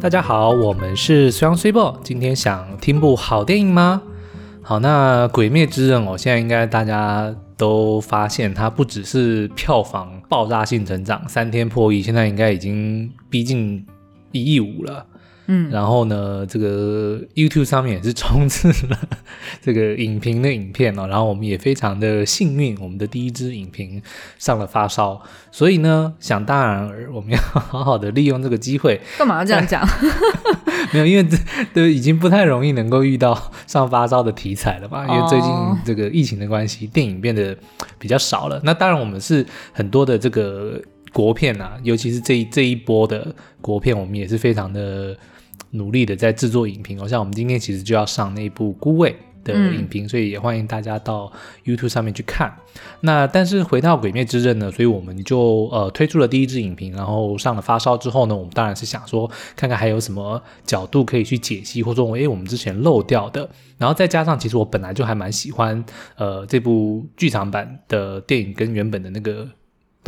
大家好，我们是虽阳虽报。今天想听部好电影吗？好，那《鬼灭之刃》哦，现在应该大家都发现，它不只是票房爆炸性成长，三天破亿，现在应该已经逼近一亿五了。嗯，然后呢，这个 YouTube 上面也是充斥了 这个影评的影片哦。然后我们也非常的幸运，我们的第一支影评上了发烧。所以呢，想当然尔，我们要好好的利用这个机会。干嘛要这样讲？没有，因为这都已经不太容易能够遇到上发烧的题材了吧？因为最近这个疫情的关系，电影变得比较少了。那当然，我们是很多的这个国片啊，尤其是这一这一波的国片，我们也是非常的。努力的在制作影评，好像我们今天其实就要上那部《孤味》的影评，嗯，所以也欢迎大家到 YouTube 上面去看。那但是回到《鬼灭之刃》呢，所以我们就呃推出了第一支影评，然后上了发烧之后呢，我们当然是想说看看还有什么角度可以去解析，或者说诶我们之前漏掉的。然后再加上其实我本来就还蛮喜欢呃这部剧场版的电影跟原本的那个。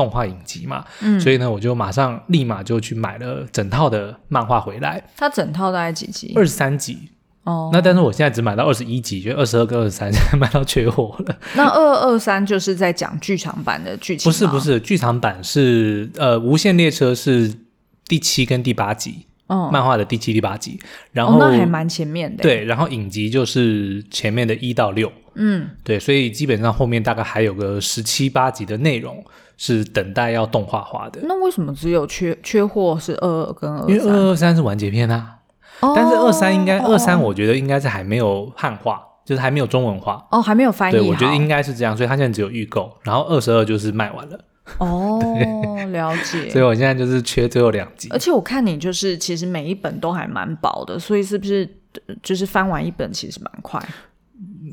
动画影集嘛，嗯，所以呢，我就马上立马就去买了整套的漫画回来。它整套大概几集？二十三集哦。那但是我现在只买到二十一集，就二十二跟二十三现在卖到缺货了。那二二三就是在讲剧场版的剧情？不是不是，剧场版是呃《无限列车》是第七跟第八集，哦，漫画的第七、第八集。然后、哦、那还蛮前面的。对，然后影集就是前面的一到六。嗯，对，所以基本上后面大概还有个十七八集的内容。是等待要动画化的。那为什么只有缺缺货是二二跟二三？因为二二三是完结篇啊。哦、但是二三应该二三，我觉得应该是还没有汉化，哦，就是还没有中文化哦，还没有翻译。对，我觉得应该是这样，所以它现在只有预购，然后二十二就是卖完了。哦，了解。所以我现在就是缺最后两集。而且我看你就是其实每一本都还蛮薄的，所以是不是就是翻完一本其实蛮快？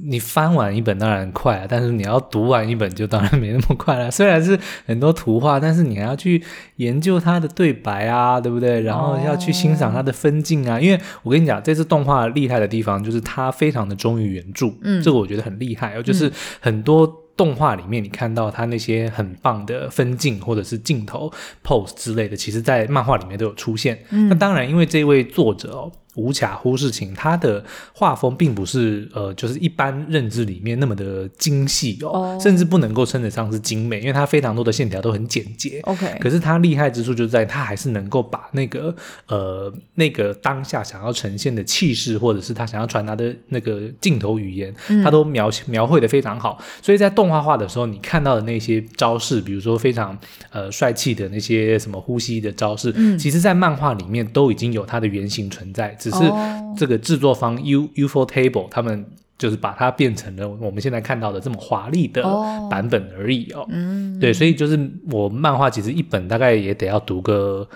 你翻完一本当然快啊，但是你要读完一本就当然没那么快了。虽然是很多图画，但是你还要去研究它的对白啊，对不对？然后要去欣赏它的分镜啊。Oh. 因为我跟你讲，这次动画厉害的地方就是它非常的忠于原著，嗯，这个我觉得很厉害。就是很多动画里面你看到它那些很棒的分镜或者是镜头 pose 之类的，其实在漫画里面都有出现。嗯，那当然，因为这位作者哦。无卡忽视情，他的画风并不是呃，就是一般认知里面那么的精细哦，oh. 甚至不能够称得上是精美，因为它非常多的线条都很简洁。OK，可是它厉害之处就在它还是能够把那个呃那个当下想要呈现的气势，或者是他想要传达的那个镜头语言，他都描描绘的非常好。所以在动画化的时候，你看到的那些招式，比如说非常呃帅气的那些什么呼吸的招式，嗯、其实在漫画里面都已经有它的原型存在。只是这个制作方 U ufotable 他们就是把它变成了我们现在看到的这么华丽的版本而已哦。嗯，对，所以就是我漫画其实一本大概也得要读个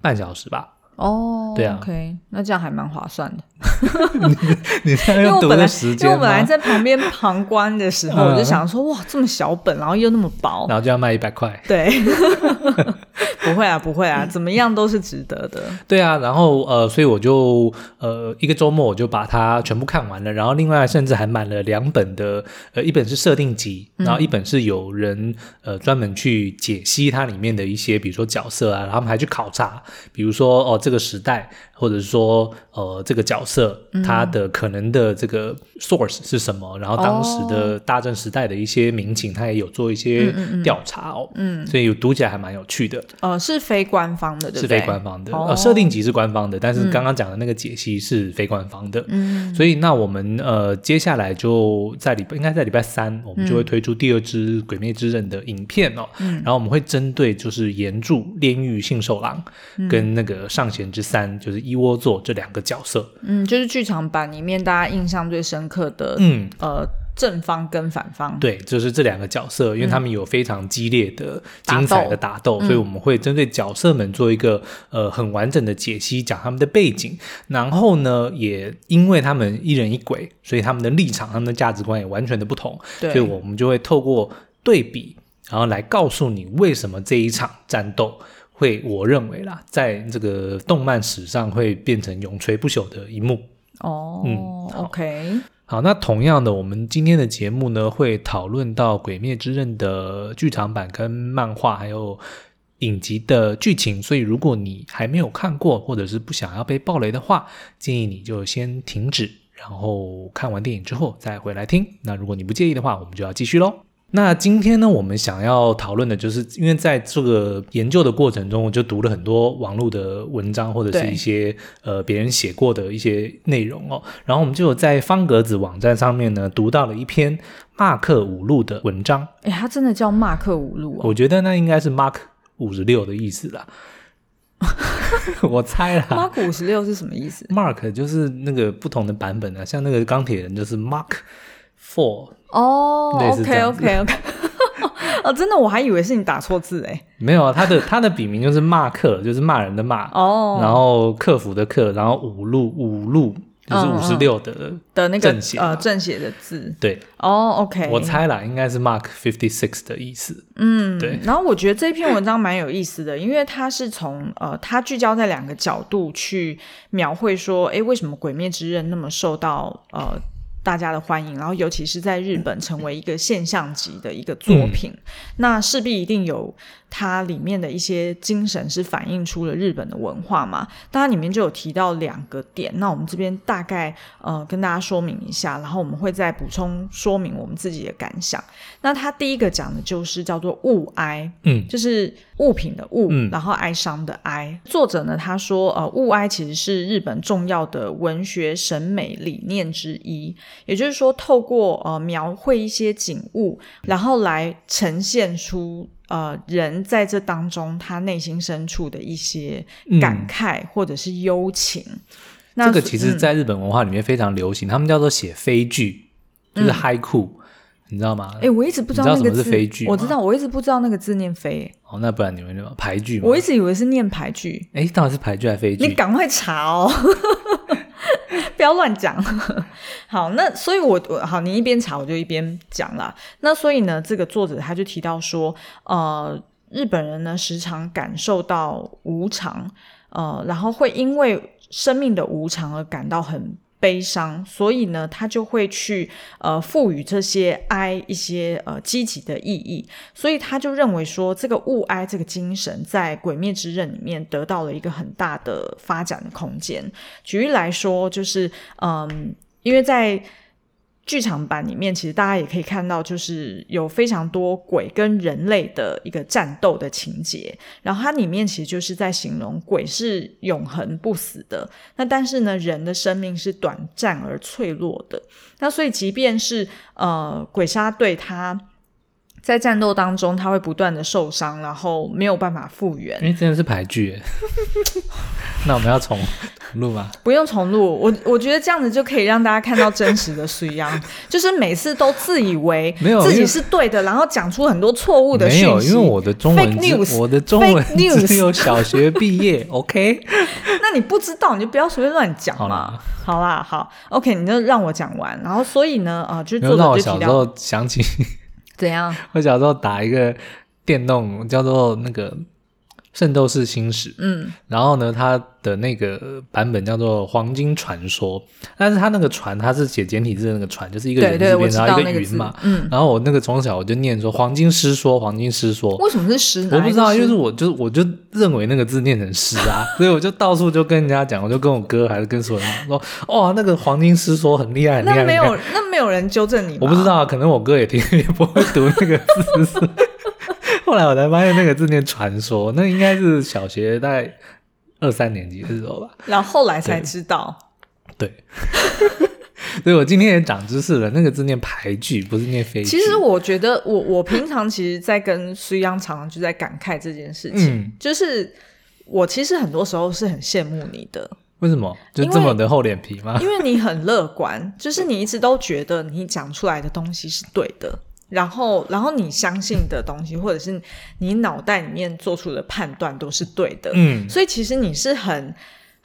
半小时吧。哦，对啊，OK，那这样还蛮划算的。你你在用读的时间，因为我本来在旁边旁观的时候，我就想说，哇，这么小本，然后又那么薄，然后就要卖一百块。对。不会啊，不会啊，怎么样都是值得的。对啊，然后呃，所以我就呃一个周末我就把它全部看完了，然后另外甚至还买了两本的，呃，一本是设定集，然后一本是有人呃专门去解析它里面的一些，比如说角色啊，然后他们还去考察，比如说哦这个时代。或者是说，呃，这个角色他的可能的这个 source 是什么？嗯、然后当时的大正时代的一些民情，他也有做一些调查哦。嗯，嗯，嗯，所以有读起来还蛮有趣的。呃，是非官方的，对不对？是非官方的。哦、呃，设定集是官方的，但是刚刚讲的那个解析是非官方的。嗯，所以那我们呃接下来就在礼拜应该在礼拜三，我们就会推出第二支《鬼灭之刃》的影片哦。嗯，然后我们会针对就是原著《炼狱信受郎》跟那个上弦之三，就是。一窝座这两个角色，嗯，就是剧场版里面大家印象最深刻的，嗯，呃，正方跟反方，对，就是这两个角色，因为他们有非常激烈的、精彩的打斗，嗯、所以我们会针对角色们做一个呃很完整的解析，讲他们的背景，然后呢，也因为他们一人一鬼，所以他们的立场、他们的价值观也完全的不同，对，所以我们就会透过对比，然后来告诉你为什么这一场战斗。会，我认为啦，在这个动漫史上会变成永垂不朽的一幕。哦，嗯，OK，好，那同样的，我们今天的节目呢，会讨论到《鬼灭之刃》的剧场版跟漫画，还有影集的剧情，所以如果你还没有看过，或者是不想要被爆雷的话，建议你就先停止，然后看完电影之后再回来听。那如果你不介意的话，我们就要继续喽。那今天呢，我们想要讨论的就是，因为在这个研究的过程中，我就读了很多网络的文章，或者是一些呃别人写过的一些内容哦。然后我们就有在方格子网站上面呢读到了一篇马克五路的文章。哎，他真的叫马克五路哦？我觉得那应该是 Mark。五十六的意思啦，我猜啦。Mark 五十六是什么意思？Mark 就是那个不同的版本啊，像那个钢铁人就是 Mark Four 哦。OK OK OK，哦，真的我还以为是你打错字诶。没有啊，他的他的笔名就是马克，就是骂人的骂哦，然后客服的客，然后五路五路。就是五十六的的那个正写呃正写的字，对哦、oh,，OK，我猜啦，应该是 Mark Fifty Six 的意思，嗯，对。然后我觉得这篇文章蛮有意思的，因为它是从呃，它聚焦在两个角度去描绘说，哎，为什么《鬼灭之刃》那么受到呃。大家的欢迎，然后尤其是在日本成为一个现象级的一个作品，嗯、那势必一定有它里面的一些精神是反映出了日本的文化嘛。当然里面就有提到两个点，那我们这边大概呃跟大家说明一下，然后我们会再补充说明我们自己的感想。那他第一个讲的就是叫做物哀，嗯，就是物品的物，嗯、然后哀伤的哀。作者呢他说，呃，物哀其实是日本重要的文学审美理念之一。也就是说，透过呃描绘一些景物，然后来呈现出呃人在这当中他内心深处的一些感慨或者是幽情。这个其实在日本文化里面非常流行，嗯、他们叫做写飞句，就是嗨酷，嗯、你知道吗？哎，我一直不知道那个字是飞句，我知道，我一直不知道那个字念飞。哦，那不然你们就排句？我一直以为是念排句。哎，到底是排句还是飞句？你赶快查哦。不要乱讲。好，那所以我，我好，你一边查，我就一边讲啦。那所以呢，这个作者他就提到说，呃，日本人呢时常感受到无常，呃，然后会因为生命的无常而感到很。悲伤，所以呢，他就会去呃赋予这些哀一些呃积极的意义，所以他就认为说，这个物哀这个精神在《鬼灭之刃》里面得到了一个很大的发展空间。举例来说，就是嗯，因为在剧场版里面，其实大家也可以看到，就是有非常多鬼跟人类的一个战斗的情节。然后它里面其实就是在形容鬼是永恒不死的，那但是呢，人的生命是短暂而脆弱的。那所以，即便是呃鬼杀队他。在战斗当中，他会不断的受伤，然后没有办法复原。哎，真的是排剧。那我们要重录吗？不用重录，我我觉得这样子就可以让大家看到真实的水样，就是每次都自以为自己是对的，然后讲出很多错误的讯息。没有，因为我的中文 news, 我的中文 只有小学毕业。OK，那你不知道你就不要随便乱讲嘛。好啦，好，OK，你就让我讲完。然后所以呢，啊、呃，就是作者就提到小时候想起。怎样？我小时候打一个电动，叫做那个。《圣斗士星矢》，嗯，然后呢，它的那个版本叫做《黄金传说》，但是它那个传，它是写简体字的那个传，就是一个人字边，然后一个云嘛，嗯，然后我那个从小我就念说“黄金师说”，黄金师说，为什么是师？我不知道，因为是我就我就认为那个字念成师啊，所以我就到处就跟人家讲，我就跟我哥还是跟所有人说，哦，那个黄金师说很厉害，很厉害。那没有，那没有人纠正你？我不知道，可能我哥也听 也不会读那个字。后来我才发现那个字念传说，那应该是小学大概二三年级的时候吧。然后后来才知道，对，对 所以我今天也长知识了，那个字念排剧，不是念飞句。其实我觉得我，我我平常其实，在跟苏央常常就在感慨这件事情，嗯、就是我其实很多时候是很羡慕你的。为什么？就这么的厚脸皮吗？因为你很乐观，就是你一直都觉得你讲出来的东西是对的。然后，然后你相信的东西，或者是你脑袋里面做出的判断都是对的，嗯，所以其实你是很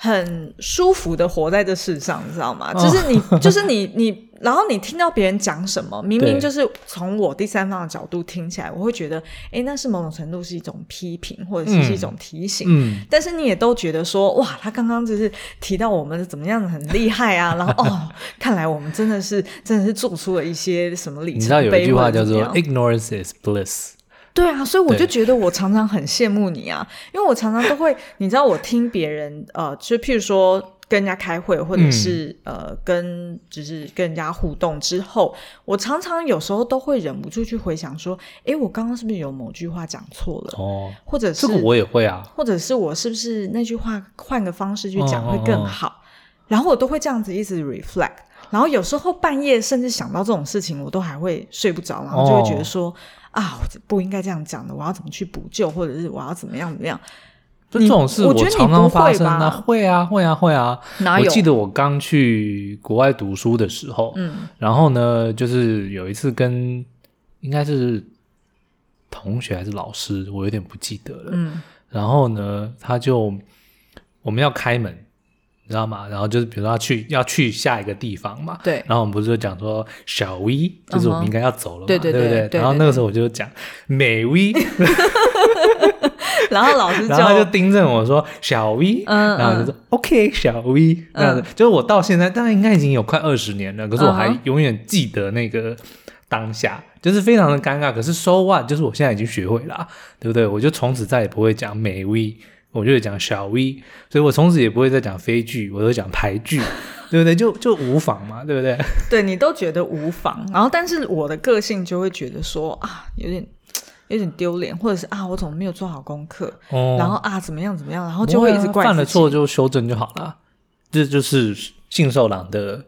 很舒服的活在这世上，你知道吗？哦、就是你，就是你，你。然后你听到别人讲什么，明明就是从我第三方的角度听起来，我会觉得，诶，那是某种程度是一种批评，或者是是一种提醒。嗯，嗯，但是你也都觉得说，哇，他刚刚就是提到我们怎么样很厉害啊，然后 哦，看来我们真的是真的是做出了一些什么里程碑。你知道有一句话叫做 “ignorance is bliss”，对啊，所以我就觉得我常常很羡慕你啊，因为我常常都会，你知道，我听别人呃，就譬如说。跟人家开会，或者是、嗯、呃，跟就是跟人家互动之后，我常常有时候都会忍不住去回想说，诶，我刚刚是不是有某句话讲错了？哦，或者是这个我也会啊，或者是我是不是那句话换个方式去讲会更好？哦哦哦，然后我都会这样子一直 reflect，然后有时候半夜甚至想到这种事情，我都还会睡不着，然后就会觉得说、哦、啊，我不应该这样讲的，我要怎么去补救，或者是我要怎么样怎么样。就这种事，我常常发生啊，会啊，会啊，会啊。我记得我刚去国外读书的时候，嗯，然后呢，就是有一次跟应该是同学还是老师，我有点不记得了，嗯。然后呢，他就我们要开门，你知道吗？然后就是比如说要去要去下一个地方嘛，对。然后我们不是就讲说小 V，就是我们应该要走了嘛，对对对对。然后那个时候我就讲美 V。然后老师就，然后就盯着我说：“小 V。”嗯，然后就说、嗯、：“OK，小 V。”这样子，就是我到现在，大概应该已经有快二十年了，可是我还永远记得那个当下，就是非常的尴尬。可是 so what，就是我现在已经学会了，对不对？我就从此再也不会讲美 V，我就会讲小 V，所以我从此也不会再讲飞剧，我都讲排剧，对不对？就就无妨嘛，对不对？对，你都觉得无妨，然后但是我的个性就会觉得说啊，有点。有点丢脸，或者是啊，我怎么没有做好功课？哦，然后啊，怎么样怎么样？然后就会一直怪。犯了错就修正就好了，这就是信受狼的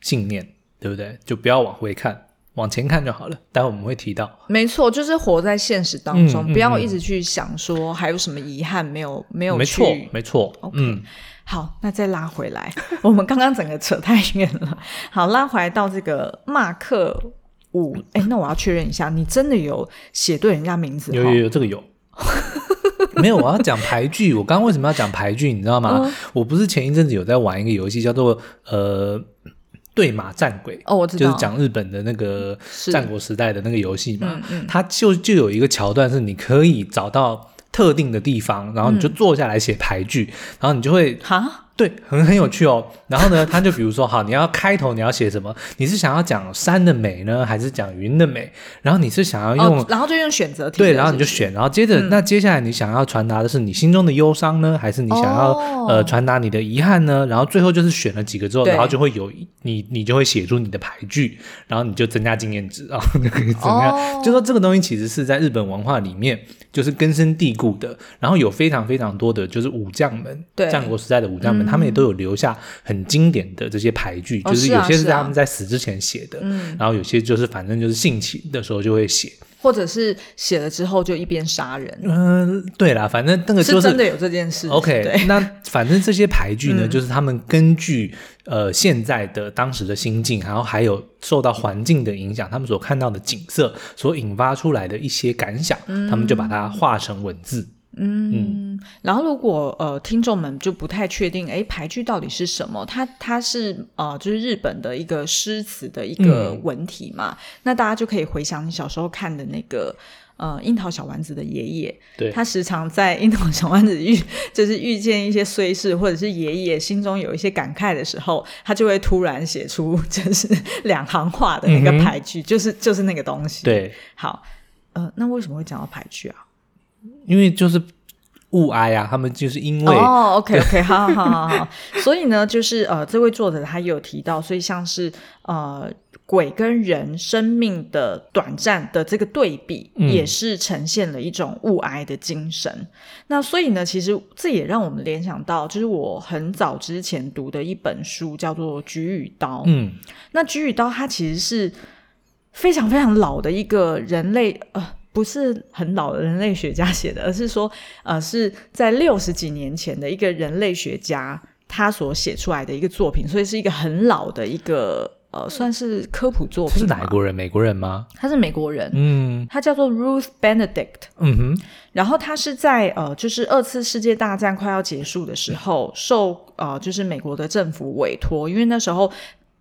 信念，对不对？就不要往回看，往前看就好了。待会我们会提到，没错，就是活在现实当中，嗯、不要一直去想说还有什么遗憾没有没有去。没错，没错。OK，嗯，好，那再拉回来，我们刚刚整个扯太远了。好，拉回来到这个马克。五 哎，那我要确认一下，你真的有写对人家名字？有有有，这个有。没有，我要讲牌剧。我刚刚为什么要讲牌剧？你知道吗？嗯、我不是前一阵子有在玩一个游戏，叫做呃对马战鬼哦，我知道，就是讲日本的那个战国时代的那个游戏嘛。嗯嗯，它就就有一个桥段是你可以找到特定的地方，然后你就坐下来写牌剧，嗯、然后你就会哈。对，很很有趣哦。然后呢，他就比如说，好，你要开头你要写什么？你是想要讲山的美呢，还是讲云的美？然后你是想要用，哦、然后就用选择题。对，然后你就选，然后接着、嗯、那接下来你想要传达的是你心中的忧伤呢，还是你想要、哦、呃传达你的遗憾呢？然后最后就是选了几个之后，然后就会有你你就会写出你的牌句，然后你就增加经验值啊，就 可以怎么样？哦、就说这个东西其实是在日本文化里面就是根深蒂固的，然后有非常非常多的就是武将们，对战国时代的武将们。嗯他们也都有留下很经典的这些牌句，哦、就是有些是他们在死之前写的，然后有些就是反正就是兴起的时候就会写，或者是写了之后就一边杀人。嗯、呃，对啦，反正那个就是，是真的有这件事。OK，那反正这些牌句呢，嗯、就是他们根据呃现在的当时的心境，然后还有受到环境的影响，他们所看到的景色所引发出来的一些感想，嗯、他们就把它化成文字。嗯，然后如果呃听众们就不太确定，哎，牌句到底是什么？它它是呃就是日本的一个诗词的一个文体嘛？嗯、那大家就可以回想你小时候看的那个呃樱桃小丸子的爷爷，对，他时常在樱桃小丸子遇 就是遇见一些衰事，或者是爷爷心中有一些感慨的时候，他就会突然写出就是两行话的那个牌句，嗯、就是就是那个东西。对，好，呃，那为什么会讲到牌句啊？因为就是物哀啊，他们就是因为哦，OK OK，好好好好，所以呢，就是呃，这位作者他也有提到，所以像是呃鬼跟人生命的短暂的这个对比，嗯、也是呈现了一种物哀的精神。那所以呢，其实这也让我们联想到，就是我很早之前读的一本书，叫做《菊与刀》。嗯，那《菊与刀》它其实是非常非常老的一个人类呃。不是很老的人类学家写的，而是说，呃，是在六十几年前的一个人类学家他所写出来的一个作品，所以是一个很老的一个呃，算是科普作品。是哪国人？美国人吗？他是美国人，嗯，他叫做 Ruth Benedict，嗯哼，然后他是在呃，就是二次世界大战快要结束的时候，受呃，就是美国的政府委托，因为那时候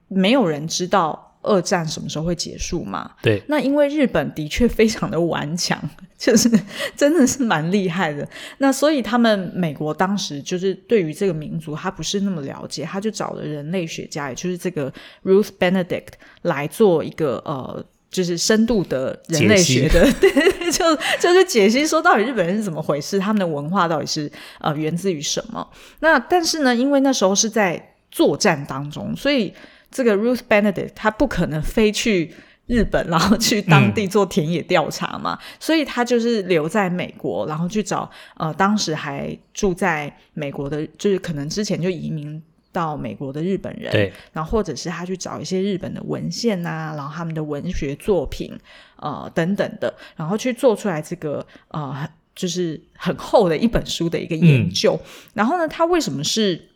没有人知道。二战什么时候会结束嘛？对，那因为日本的确非常的顽强，就是真的是蛮厉害的。那所以他们美国当时就是对于这个民族他不是那么了解，他就找了人类学家，也就是这个 Ruth Benedict 来做一个呃就是深度的人类学的，对 对，就就是解析说到底日本人是怎么回事，他们的文化到底是呃源自于什么？那但是呢，因为那时候是在作战当中，所以这个 Ruth Benedict 他不可能飞去日本，然后去当地做田野调查嘛，嗯、所以他就是留在美国，然后去找呃当时还住在美国的，就是可能之前就移民。到美国的日本人，对，然后或者是他去找一些日本的文献呐、啊，然后他们的文学作品，呃等等的，然后去做出来这个呃，就是很厚的一本书的一个研究。嗯、然后呢，他为什么是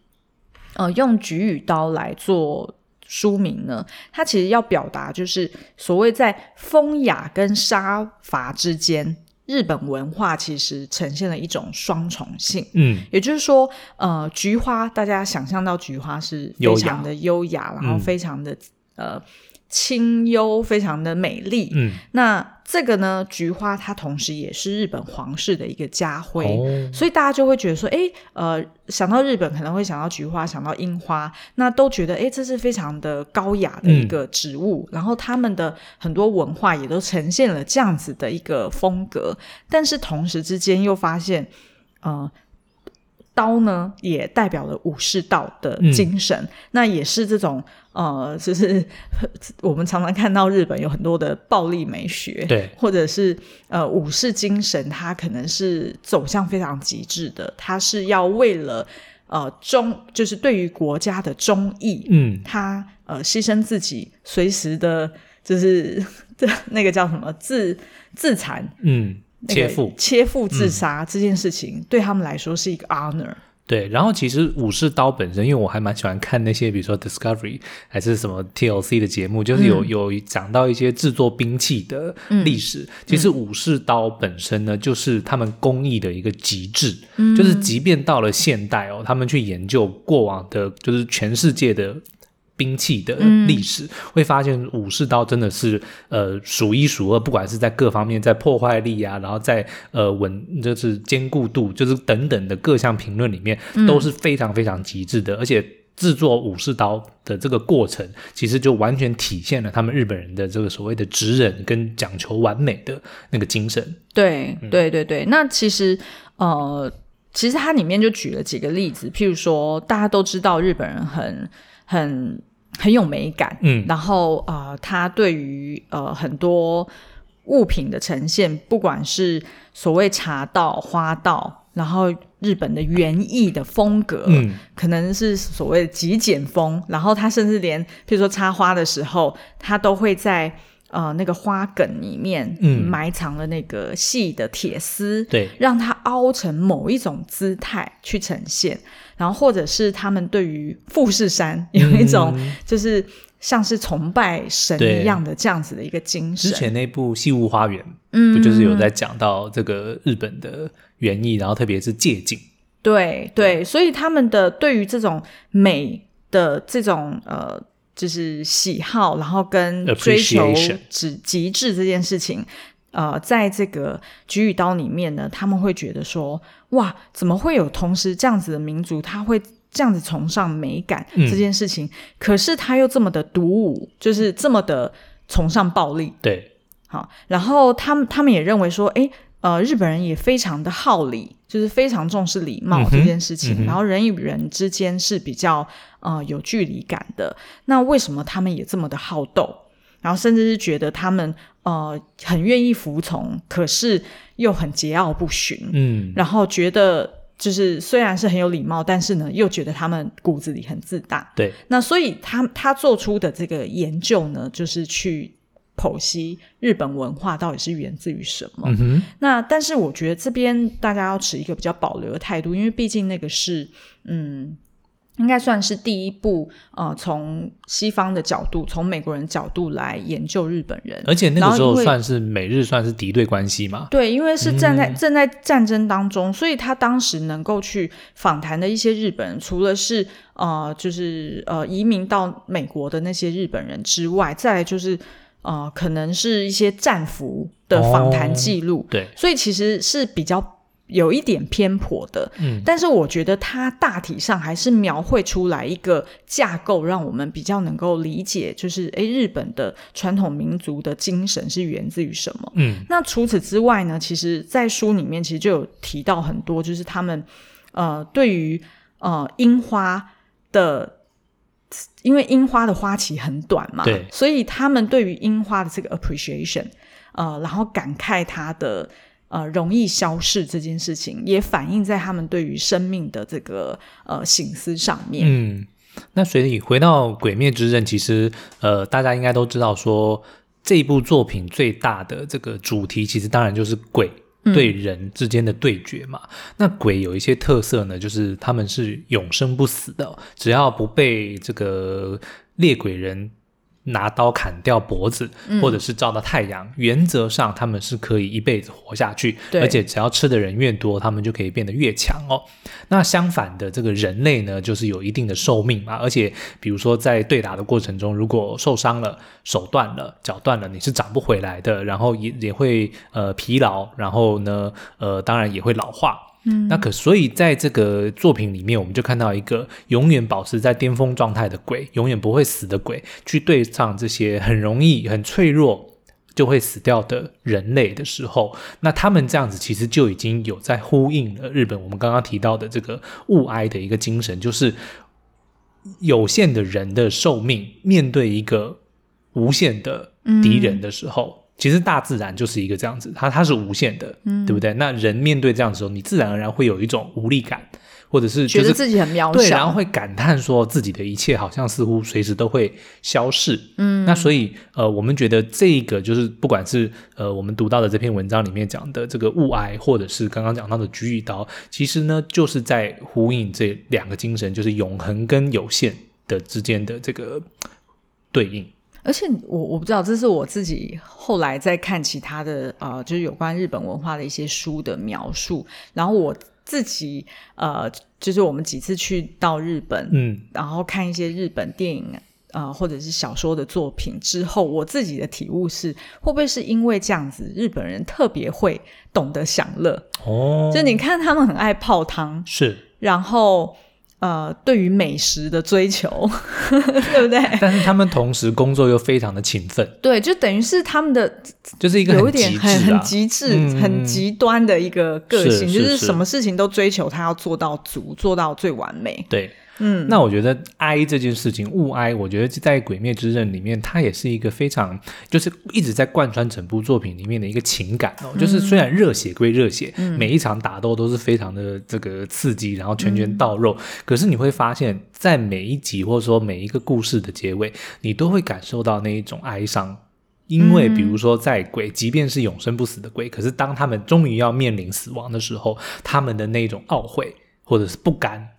呃用菊与刀来做书名呢？它其实要表达就是所谓在风雅跟杀伐之间。日本文化其实呈现了一种双重性，嗯，也就是说，呃，菊花大家想象到菊花是非常的优雅，然后非常的、嗯、呃。清幽，非常的美丽。嗯，那这个呢，菊花它同时也是日本皇室的一个家徽，哦、所以大家就会觉得说，哎，呃，想到日本可能会想到菊花，想到樱花，那都觉得，哎，这是非常的高雅的一个植物。嗯、然后他们的很多文化也都呈现了这样子的一个风格，但是同时之间又发现，呃。刀呢，也代表了武士道的精神，嗯、那也是这种呃，就是我们常常看到日本有很多的暴力美学，对，或者是呃武士精神，它可能是走向非常极致的，它是要为了呃忠，就是对于国家的忠义，嗯，他呃牺牲自己，随时的，就是 这那个叫什么自自残，嗯。切腹切腹自杀这件事情，对他们来说是一个 honor。对，然后其实武士刀本身，因为我还蛮喜欢看那些，比如说 Discovery 还是什么 TLC 的节目，就是有、嗯、有讲到一些制作兵器的历史。嗯、其实武士刀本身呢，就是他们工艺的一个极致，嗯、就是即便到了现代哦，他们去研究过往的，就是全世界的。兵器的历史，嗯、会发现武士刀真的是呃数一数二，不管是在各方面，在破坏力啊，然后在呃稳就是坚固度，就是等等的各项评论里面都是非常非常极致的。嗯、而且制作武士刀的这个过程，其实就完全体现了他们日本人的这个所谓的职忍跟讲求完美的那个精神。对对对对，那其实呃，其实它里面就举了几个例子，譬如说大家都知道日本人很很。很有美感，嗯，然后呃，他对于呃很多物品的呈现，不管是所谓茶道、花道，然后日本的园艺的风格，嗯，可能是所谓的极简风，然后他甚至连，譬如说插花的时候，他都会在。呃，那个花梗里面埋藏了那个细的铁丝，嗯、对，让它凹成某一种姿态去呈现。然后，或者是他们对于富士山有一种，就是像是崇拜神一样的这样子的一个精神。之前那部《西雾花园》，嗯，不就是有在讲到这个日本的园艺，然后特别是借景。对对，所以他们的对于这种美的这种呃。就是喜好，然后跟追求极极致这件事情，呃，在这个菊与刀里面呢，他们会觉得说，哇，怎么会有同时这样子的民族，他会这样子崇尚美感这件事情，嗯、可是他又这么的独舞，就是这么的崇尚暴力。对，好，然后他们他们也认为说，诶，呃，日本人也非常的好礼。就是非常重视礼貌这件事情，嗯嗯、然后人与人之间是比较呃有距离感的。那为什么他们也这么的好斗？然后甚至是觉得他们呃很愿意服从，可是又很桀骜不驯。嗯，然后觉得就是虽然是很有礼貌，但是呢又觉得他们骨子里很自大。对，那所以他他做出的这个研究呢，就是去。剖析日本文化到底是源自于什么？嗯、那但是我觉得这边大家要持一个比较保留的态度，因为毕竟那个是嗯，应该算是第一部呃，从西方的角度，从美国人角度来研究日本人，而且那个时候算是美日算是敌对关系嘛？对，因为是站在正、嗯、在战争当中，所以他当时能够去访谈的一些日本人，除了是呃，就是呃移民到美国的那些日本人之外，再来就是。啊、呃，可能是一些战俘的访谈记录，哦，对，所以其实是比较有一点偏颇的，嗯，但是我觉得它大体上还是描绘出来一个架构，让我们比较能够理解，就是诶，日本的传统民族的精神是源自于什么？嗯，那除此之外呢，其实，在书里面其实就有提到很多，就是他们呃，对于呃樱花的，因为樱花的花期很短嘛，对，所以他们对于樱花的这个 appreciation，呃，然后感慨它的。呃，容易消逝这件事情，也反映在他们对于生命的这个呃醒思上面。嗯，那所以回到《鬼灭之刃》，其实呃，大家应该都知道说，这一部作品最大的这个主题，其实当然就是鬼对人之间的对决嘛。那鬼有一些特色呢，就是他们是永生不死的，只要不被这个猎鬼人。拿刀砍掉脖子，或者是照到太阳，嗯、原则上他们是可以一辈子活下去，而且只要吃的人越多，他们就可以变得越强哦。那相反的，这个人类呢，就是有一定的寿命嘛，而且比如说在对打的过程中，如果受伤了，手断了，脚断了，你是长不回来的，然后也也会呃疲劳，然后呢呃当然也会老化。那可所以在这个作品里面，我们就看到一个永远保持在巅峰状态的鬼，永远不会死的鬼，去对上这些很容易、很脆弱就会死掉的人类的时候，那他们这样子其实就已经有在呼应了日本我们刚刚提到的这个物哀的一个精神，就是有限的人的寿命面对一个无限的敌人的时候。其实大自然就是一个这样子，它它是无限的，嗯，对不对？那人面对这样子的时候，你自然而然会有一种无力感，或者是、就是、觉得自己很渺小，对，然后会感叹说自己的一切好像似乎随时都会消逝。嗯，那所以呃，我们觉得这个就是不管是呃我们读到的这篇文章里面讲的这个物哀，或者是刚刚讲到的菊与刀，其实呢就是在呼应这两个精神，就是永恒跟有限的之间的这个对应。而且我我不知道，这是我自己后来在看其他的呃，就是有关日本文化的一些书的描述。然后我自己呃，就是我们几次去到日本，嗯，然后看一些日本电影呃，或者是小说的作品之后，我自己的体悟是，会不会是因为这样子，日本人特别会懂得享乐？哦，就你看他们很爱泡汤，是，然后。呃，对于美食的追求，对不对？但是他们同时工作又非常的勤奋，对，就等于是他们的就是一个有一点很很极致、嗯、很极端的一个个性，是就是什么事情都追求他要做到足，做到最完美。对。嗯，那我觉得哀这件事情，物哀，我觉得在《鬼灭之刃》里面，它也是一个非常，就是一直在贯穿整部作品里面的一个情感哦。嗯、就是虽然热血归热血，嗯、每一场打斗都是非常的这个刺激，然后拳拳到肉，嗯、可是你会发现在每一集或者说每一个故事的结尾，你都会感受到那一种哀伤，因为比如说在鬼，即便是永生不死的鬼，可是当他们终于要面临死亡的时候，他们的那种懊悔或者是不甘。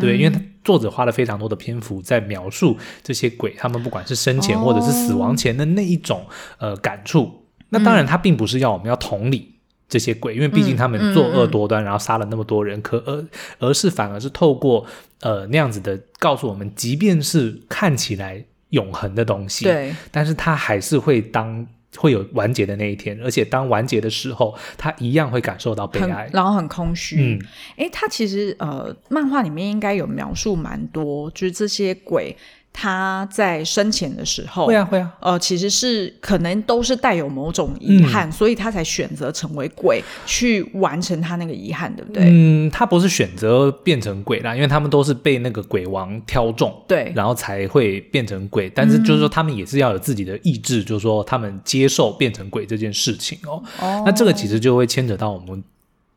对，因为作者花了非常多的篇幅在描述这些鬼，他们不管是生前或者是死亡前的那一种、哦、呃感触。那当然，他并不是要我们要同理这些鬼，嗯、因为毕竟他们作恶多端，嗯、然后杀了那么多人，可而而是反而是透过呃那样子的告诉我们，即便是看起来永恒的东西，对，但是他还是会当。会有完结的那一天，而且当完结的时候，他一样会感受到悲哀，然后很空虚。嗯，诶，他其实呃，漫画里面应该有描述蛮多，就是这些鬼。他在生前的时候，会啊会啊，呃，其实是可能都是带有某种遗憾，嗯、所以他才选择成为鬼去完成他那个遗憾，对不对？嗯，他不是选择变成鬼啦，因为他们都是被那个鬼王挑中，对，然后才会变成鬼。但是就是说，他们也是要有自己的意志，嗯、就是说他们接受变成鬼这件事情哦。哦，那这个其实就会牵扯到我们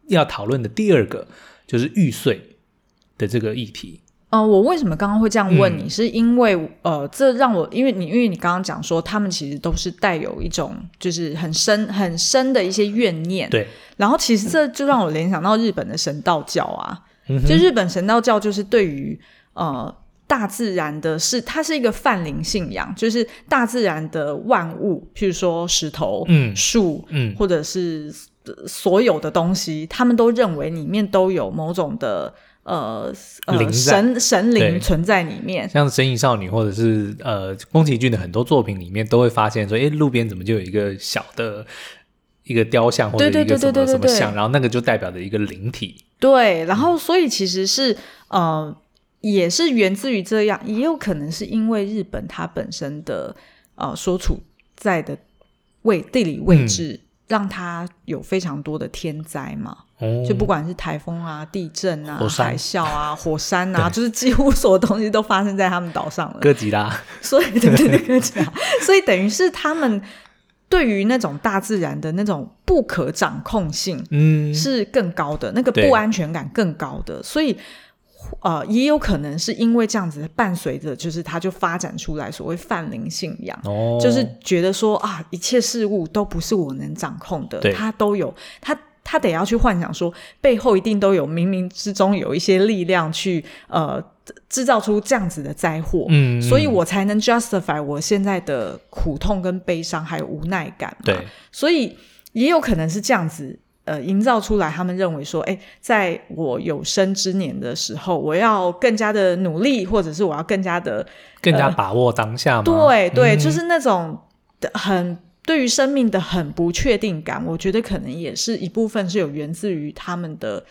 要讨论的第二个，就是玉碎的这个议题。呃，我为什么刚刚会这样问你？嗯、是因为呃，这让我因为你因为你刚刚讲说，他们其实都是带有一种就是很深很深的一些怨念。对。然后其实这就让我联想到日本的神道教啊，嗯、就日本神道教就是对于呃大自然的是，它是一个泛灵信仰，就是大自然的万物，譬如说石头、嗯、树，嗯，或者是所有的东西，他们都认为里面都有某种的。呃，呃在神神灵存在里面，像《神隐少女》或者是呃宫崎骏的很多作品里面，都会发现说，诶，路边怎么就有一个小的一个雕像或者一个什么对对对对对对对什么像，然后那个就代表着一个灵体。对，然后所以其实是呃，也是源自于这样，也有可能是因为日本它本身的呃所处在的位地理位置，嗯、让它有非常多的天灾嘛。哦、就不管是台风啊、地震啊、海啸啊、火山啊，就是几乎所有东西都发生在他们岛上了。哥吉拉，所以对对对，哥吉拉，所以等于是他们。对于那种大自然的那种不可掌控性，嗯，是更高的，那个不安全感更高的，所以，呃，也有可能是因为这样子，伴随着就是他就发展出来所谓泛灵信仰，哦，就是觉得说啊，一切事物都不是我能掌控的，他都有他他得要去幻想说，背后一定都有冥冥之中有一些力量去呃。制造出这样子的灾祸，嗯，所以我才能 justify 我现在的苦痛跟悲伤，还有无奈感嘛。对，所以也有可能是这样子，呃，营造出来。他们认为说，哎，在我有生之年的时候，我要更加的努力，或者是我要更加的更加把握当下嘛。对对，嗯、就是那种很对于生命的很不确定感，我觉得可能也是一部分是有源自于他们的。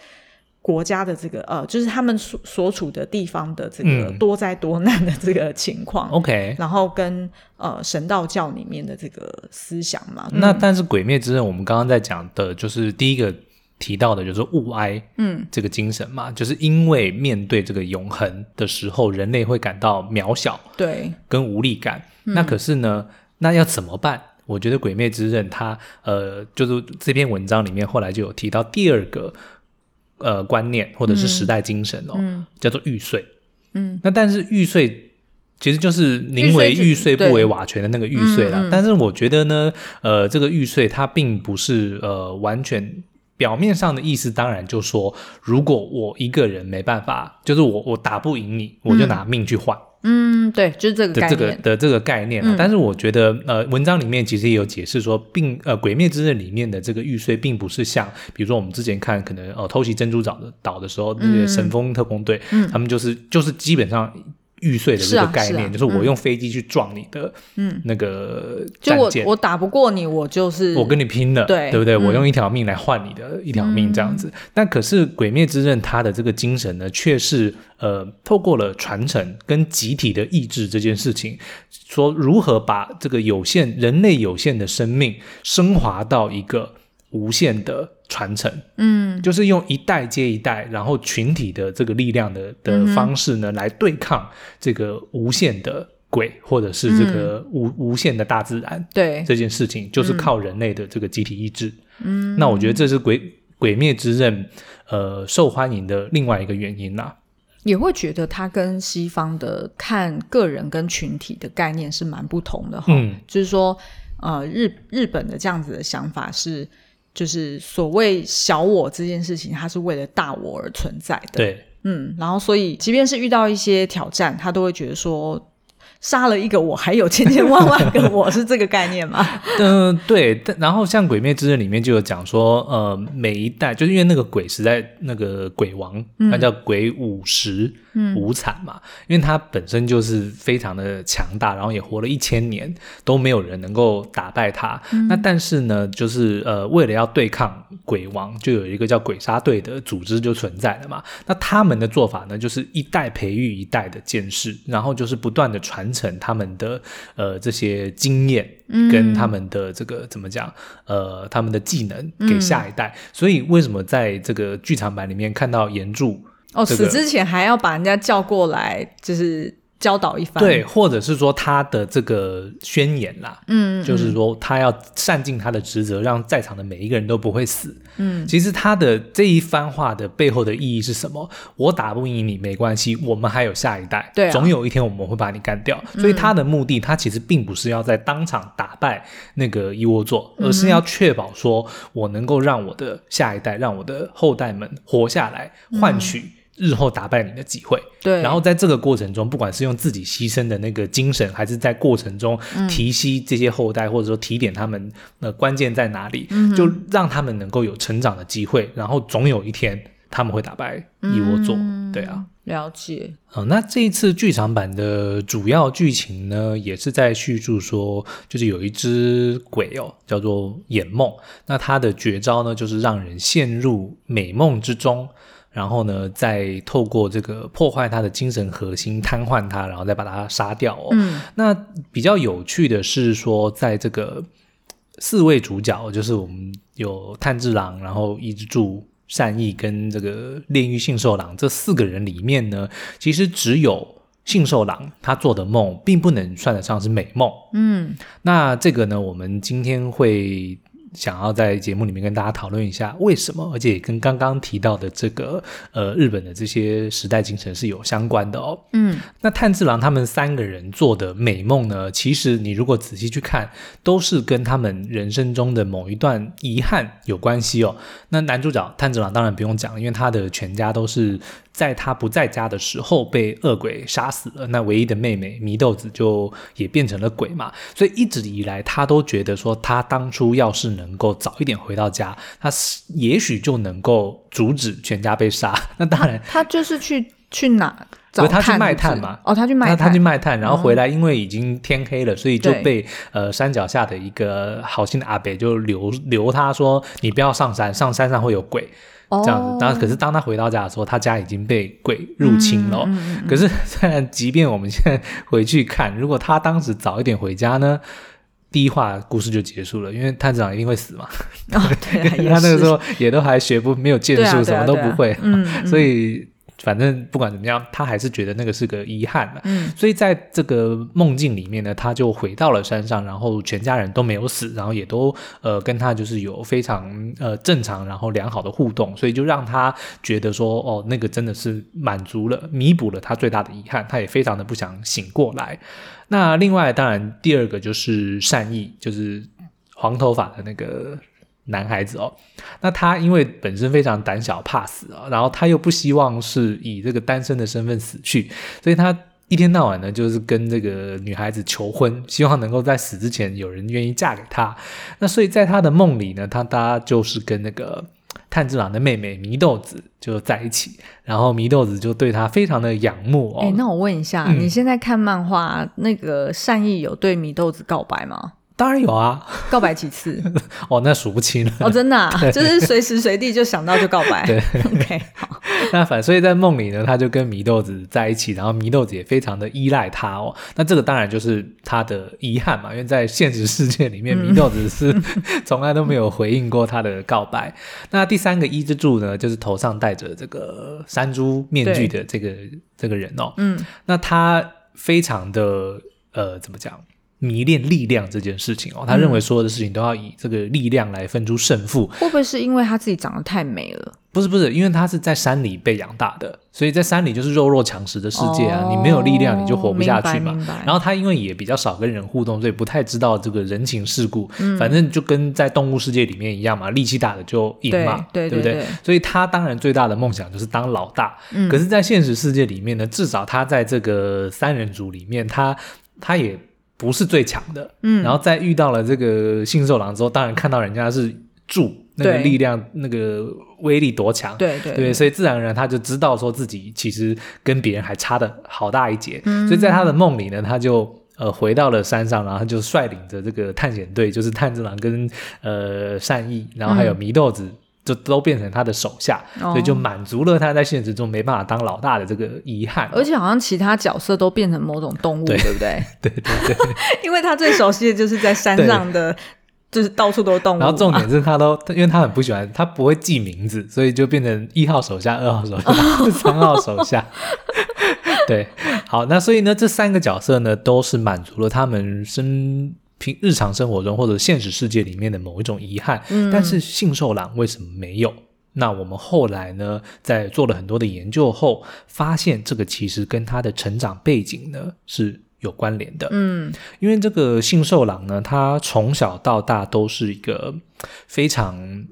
国家的这个呃，就是他们所所处的地方的这个多灾多难的这个情况，OK，、嗯、然后跟呃神道教里面的这个思想嘛。那但是《鬼灭之刃》，我们刚刚在讲的就是第一个提到的就是物哀，嗯，这个精神嘛，嗯、就是因为面对这个永恒的时候，人类会感到渺小，对，跟无力感。嗯、那可是呢，那要怎么办？我觉得《鬼灭之刃》它呃，就是这篇文章里面后来就有提到第二个。呃，观念或者是时代精神哦，嗯、叫做玉碎。嗯，那但是玉碎其实就是宁为玉碎不为瓦全的那个玉碎啦。但是我觉得呢，呃，这个玉碎它并不是呃完全表面上的意思，当然就说，如果我一个人没办法，就是我我打不赢你，我就拿命去换。嗯嗯，对，就是这个概念的这个的这个概念啊。嗯、但是我觉得，呃，文章里面其实也有解释说，并呃，《鬼灭之刃》里面的这个玉碎，并不是像比如说我们之前看可能呃偷袭珍珠岛的岛的时候，那个神风特工队，嗯、他们就是就是基本上。玉碎的这个概念，是啊是啊、就是我用飞机去撞你的，嗯，那个战舰，就我我打不过你，我就是我跟你拼了，对对不对？嗯、我用一条命来换你的一条命，这样子。嗯、但可是《鬼灭之刃》它的这个精神呢，却是呃，透过了传承跟集体的意志这件事情，说如何把这个有限人类有限的生命升华到一个无限的。传承，嗯，就是用一代接一代，然后群体的这个力量的的方式呢，嗯、来对抗这个无限的鬼，或者是这个无、嗯、无限的大自然。对这件事情，就是靠人类的这个集体意志。嗯，那我觉得这是鬼鬼灭之刃呃受欢迎的另外一个原因啦。也会觉得它跟西方的看个人跟群体的概念是蛮不同的哈。嗯，就是说，呃，日日本的这样子的想法是。就是所谓小我这件事情，它是为了大我而存在的。对，嗯，然后所以，即便是遇到一些挑战，他都会觉得说。杀了一个我，还有千千万万个我，是这个概念吗？嗯、呃，对。然后像《鬼灭之刃》里面就有讲说，呃，每一代就是因为那个鬼实在那个鬼王，他叫鬼舞辻无惨嘛，嗯、因为他本身就是非常的强大，然后也活了一千年，都没有人能够打败他。嗯、那但是呢，就是呃，为了要对抗鬼王，就有一个叫鬼杀队的组织就存在了嘛。那他们的做法呢，就是一代培育一代的剑士，然后就是不断的传。传承他们的呃这些经验跟他们的这个、嗯、怎么讲呃他们的技能给下一代，嗯、所以为什么在这个剧场版里面看到岩柱哦死之前还要把人家叫过来，就是。教导一番，对，或者是说他的这个宣言啦，嗯，就是说他要善尽他的职责，让在场的每一个人都不会死。嗯，其实他的这一番话的背后的意义是什么？我打不赢你没关系，我们还有下一代，对啊，总有一天我们会把你干掉。所以他的目的，他其实并不是要在当场打败那个一窝座，而是要确保说我能够让我的下一代，让我的后代们活下来，换取。日后打败你的机会，对。然后在这个过程中，不管是用自己牺牲的那个精神，还是在过程中提携这些后代，嗯、或者说提点他们，呃，关键在哪里，嗯、就让他们能够有成长的机会。然后总有一天，他们会打败一窝座。嗯、对啊，了解。嗯、呃，那这一次剧场版的主要剧情呢，也是在叙述说，就是有一只鬼哦，叫做眼梦。那它的绝招呢，就是让人陷入美梦之中。然后呢，再透过这个破坏他的精神核心，瘫痪他，然后再把他杀掉哦。嗯，那比较有趣的是说，在这个四位主角，就是我们有炭治郎，然后伊之助、善意跟这个炼狱杏寿郎这四个人里面呢，其实只有杏寿郎他做的梦，并不能算得上是美梦。嗯，那这个呢，我们今天会。想要在节目里面跟大家讨论一下为什么，而且也跟刚刚提到的这个呃日本的这些时代精神是有相关的哦。嗯，那炭治郎他们三个人做的美梦呢，其实你如果仔细去看，都是跟他们人生中的某一段遗憾有关系哦。那男主角炭治郎当然不用讲，因为他的全家都是。在他不在家的时候被恶鬼杀死了，那唯一的妹妹祢豆子就也变成了鬼嘛，所以一直以来他都觉得说，他当初要是能够早一点回到家，他也许就能够阻止全家被杀。那当然，他就是去去哪找他去卖炭嘛？哦，他去卖炭，他去卖炭，然后回来，因为已经天黑了，所以就被呃山脚下的一个好心的阿伯就留留他说，你不要上山，上山上会有鬼。这样子，然后可是当他回到家的时候，他家已经被鬼入侵了。嗯嗯嗯、可是，虽然即便我们现在回去看，如果他当时早一点回家呢，第一话故事就结束了，因为探长一定会死嘛。哦，对、啊，他那个时候也都还学不没有剑术，什么都不会，嗯，所以。反正不管怎么样，他还是觉得那个是个遗憾嘛。嗯，所以在这个梦境里面呢，他就回到了山上，然后全家人都没有死，然后也都呃跟他就是有非常呃正常然后良好的互动，所以就让他觉得说哦，那个真的是满足了，弥补了他最大的遗憾，他也非常的不想醒过来。那另外当然第二个就是善意，就是黄头发的那个。男孩子哦，那他因为本身非常胆小怕死啊，然后他又不希望是以这个单身的身份死去，所以他一天到晚呢就是跟这个女孩子求婚，希望能够在死之前有人愿意嫁给他。那所以在他的梦里呢，他他就是跟那个炭治郎的妹妹祢豆子就在一起，然后祢豆子就对他非常的仰慕哦。诶，那我问一下，嗯，你现在看漫画，那个善意有对祢豆子告白吗？当然有啊，告白几次？哦，那数不清了。哦，真的啊，就是随时随地就想到就告白。对，OK，好。那反所以在梦里呢，他就跟祢豆子在一起，然后祢豆子也非常的依赖他哦。那这个当然就是他的遗憾嘛，因为在现实世界里面，祢豆子是从来都没有回应过他的告白。嗯、那第三个伊之助呢，就是头上戴着这个山猪面具的这个这个人哦。嗯，那他非常的呃，怎么讲？迷恋力量这件事情哦，他认为所有的事情都要以这个力量来分出胜负。会不会是因为他自己长得太美了？不是不是，因为他是在山里被养大的，所以在山里就是弱肉强食的世界啊，哦、你没有力量你就活不下去嘛。然后他因为也比较少跟人互动，所以不太知道这个人情世故。嗯、反正就跟在动物世界里面一样嘛，力气大的就赢嘛，对，对，对，对不对？所以他当然最大的梦想就是当老大。嗯、可是，在现实世界里面呢，至少他在这个三人组里面，他他也。不是最强的，嗯，然后在遇到了这个信受狼之后，当然看到人家是柱那个力量，那个威力多强，对对对，所以自然而然他就知道说自己其实跟别人还差的好大一截，嗯，所以在他的梦里呢，他就呃回到了山上，然后他就率领着这个探险队，就是炭治郎跟呃善意，然后还有祢豆子。嗯就都变成他的手下，哦、所以就满足了他在现实中没办法当老大的这个遗憾。而且好像其他角色都变成某种动物，对，对不对？对 对对，因为他最熟悉的就是在山上的，就是到处都是动物。然后重点是他都，因为他很不喜欢，他不会记名字，所以就变成一号手下、二号手下、三号手下。对，好，那所以呢，这三个角色呢，都是满足了他们生。平日常生活中或者现实世界里面的某一种遗憾，嗯、但是信受狼为什么没有？那我们后来呢，在做了很多的研究后，发现这个其实跟他的成长背景呢是有关联的。嗯，因为这个信受郎呢，他从小到大都是一个非常。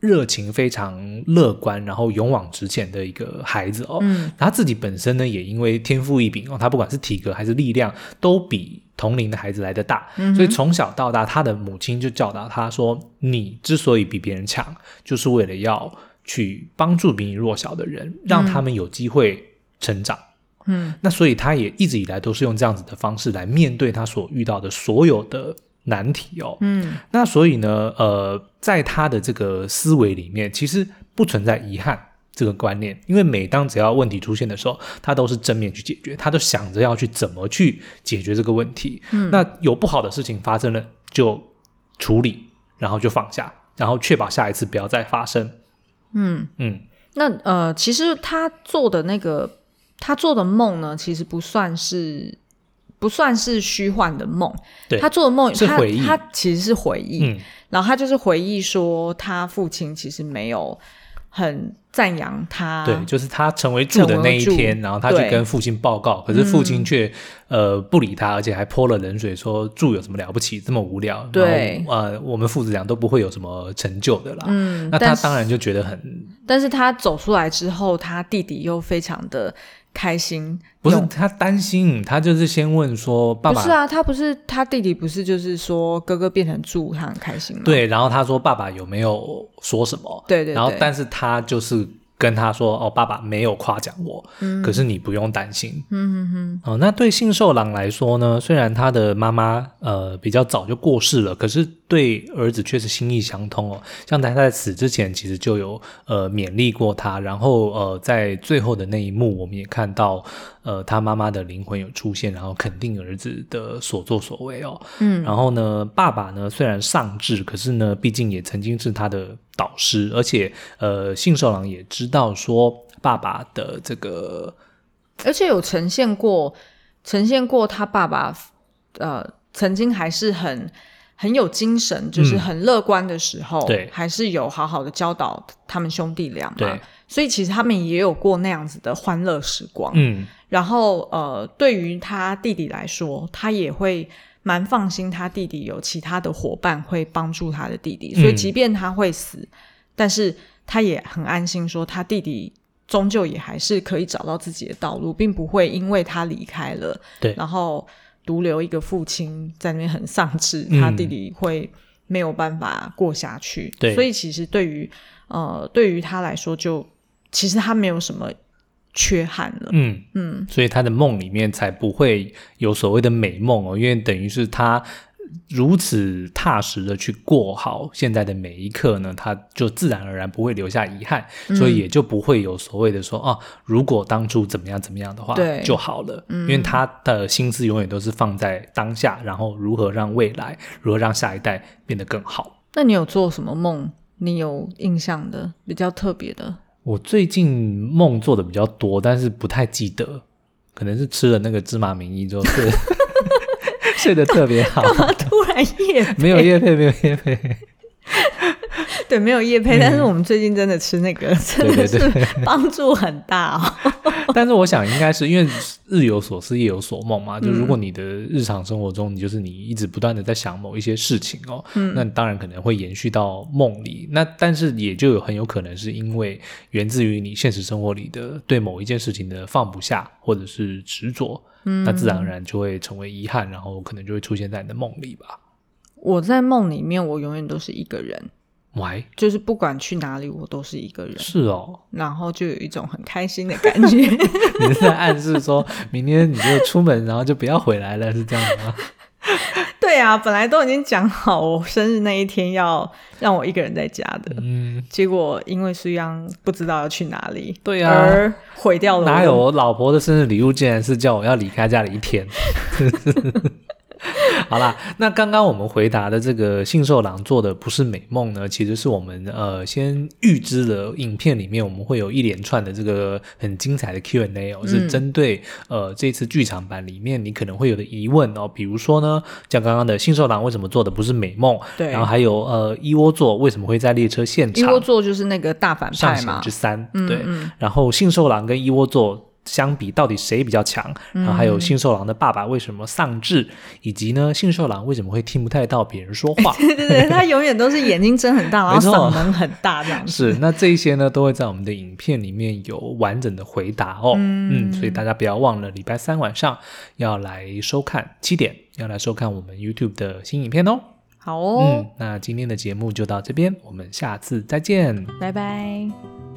热情非常乐观，然后勇往直前的一个孩子哦。嗯，他自己本身呢，也因为天赋异禀哦，他不管是体格还是力量，都比同龄的孩子来的大。嗯，所以从小到大，他的母亲就教导他说：“你之所以比别人强，就是为了要去帮助比你弱小的人，让他们有机会成长。嗯，那所以他也一直以来都是用这样子的方式来面对他所遇到的所有的难题哦。嗯，那所以呢，呃，在他的这个思维里面，其实不存在遗憾这个观念，因为每当只要问题出现的时候，他都是正面去解决，他都想着要去怎么去解决这个问题。嗯，那有不好的事情发生了，就处理，然后就放下，然后确保下一次不要再发生。嗯嗯，那呃，其实他做的那个。他做的梦呢，其实不算是不算是虚幻的梦。对，他做的梦是回忆，他，他其实是回忆。嗯，然后他就是回忆说，他父亲其实没有很赞扬他。对，就是他成为柱的那一天，然后他去跟父亲报告，可是父亲却、嗯、呃不理他，而且还泼了冷水，说柱有什么了不起，这么无聊。对，呃，我们父子俩都不会有什么成就的啦。嗯，那他当然就觉得很。但是他走出来之后，他弟弟又非常的。开心不是他担心，他就是先问说爸爸。不是啊，他不是他弟弟，不是就是说哥哥变成猪，他很开心吗？对，然后他说爸爸有没有说什么？对，对对。然后但是他就是跟他说哦，爸爸没有夸奖我，嗯，可是你不用担心。嗯哼哼。哦，那对信受郎来说呢，虽然他的妈妈呃比较早就过世了，可是。对儿子却是心意相通哦，像他在死之前其实就有呃勉励过他，然后呃在最后的那一幕，我们也看到呃他妈妈的灵魂有出现，然后肯定儿子的所作所为哦。嗯，然后呢，爸爸呢虽然丧志，可是呢毕竟也曾经是他的导师，而且呃信受郎也知道说爸爸的这个，而且有呈现过呈现过他爸爸呃曾经还是很。很有精神，就是很乐观的时候，嗯、对，还是有好好的教导他们兄弟俩嘛。所以其实他们也有过那样子的欢乐时光。嗯，然后呃，对于他弟弟来说，他也会蛮放心，他弟弟有其他的伙伴会帮助他的弟弟，所以即便他会死，嗯、但是他也很安心，说他弟弟终究也还是可以找到自己的道路，并不会因为他离开了，对，然后。独留一个父亲在那边很丧志，嗯，他弟弟会没有办法过下去。对，所以其实对于呃对于他来说就，就其实他没有什么缺憾了。嗯嗯，所以他的梦里面才不会有所谓的美梦哦，因为等于是他。如此踏实的去过好现在的每一刻呢，他就自然而然不会留下遗憾，嗯、所以也就不会有所谓的说啊，如果当初怎么样怎么样的话就好了。因为他的心思永远都是放在当下，然后如何让未来，如何让下一代变得更好。那你有做什么梦？你有印象的比较特别的？我最近梦做的比较多，但是不太记得，可能是吃了那个芝麻名医之后是。睡得特别好，干嘛突然夜？没有夜配，没有夜配。对，没有夜配，嗯，但是我们最近真的吃那个，真的是 帮助很大哦。但是我想，应该是因为日有所思，夜有所梦嘛。就如果你的日常生活中，你就是你一直不断的在想某一些事情哦，嗯，那当然可能会延续到梦里。那但是也就有很有可能是因为源自于你现实生活里的对某一件事情的放不下，或者是执着。嗯，那自然而然就会成为遗憾，然后可能就会出现在你的梦里吧。我在梦里面，我永远都是一个人。喂，就是不管去哪里，我都是一个人。是哦，然后就有一种很开心的感觉。你是在暗示说明天你就出门，然后就不要回来了，是这样的吗？对啊，本来都已经讲好，我生日那一天要让我一个人在家的。嗯，结果因为苏央不知道要去哪里，对啊，而毁掉了。哪有我老婆的生日礼物，竟然是叫我要离开家里一天。好啦，那刚刚我们回答的这个信受郎做的不是美梦呢，其实是我们呃先预知了影片里面我们会有一连串的这个很精彩的 Q&A 哦，是针对呃这次剧场版里面你可能会有的疑问哦，比如说呢，像刚刚的信受郎为什么做的不是美梦？对，然后还有呃一窝座为什么会在列车现场？一窝座就是那个大反派嘛，上弦之三，对，嗯嗯，然后信受郎跟一窝座。相比，到底谁比较强？然后还有信受狼的爸爸为什么丧志，嗯、以及呢，信受狼为什么会听不太到别人说话？对对对，他永远都是眼睛睁很大，然后嗓门很大这样子。是，那这一些呢，都会在我们的影片里面有完整的回答哦。嗯，嗯，所以大家不要忘了礼拜三晚上要来收看七点，要来收看我们 YouTube 的新影片哦。好哦，嗯，那今天的节目就到这边，我们下次再见，拜拜。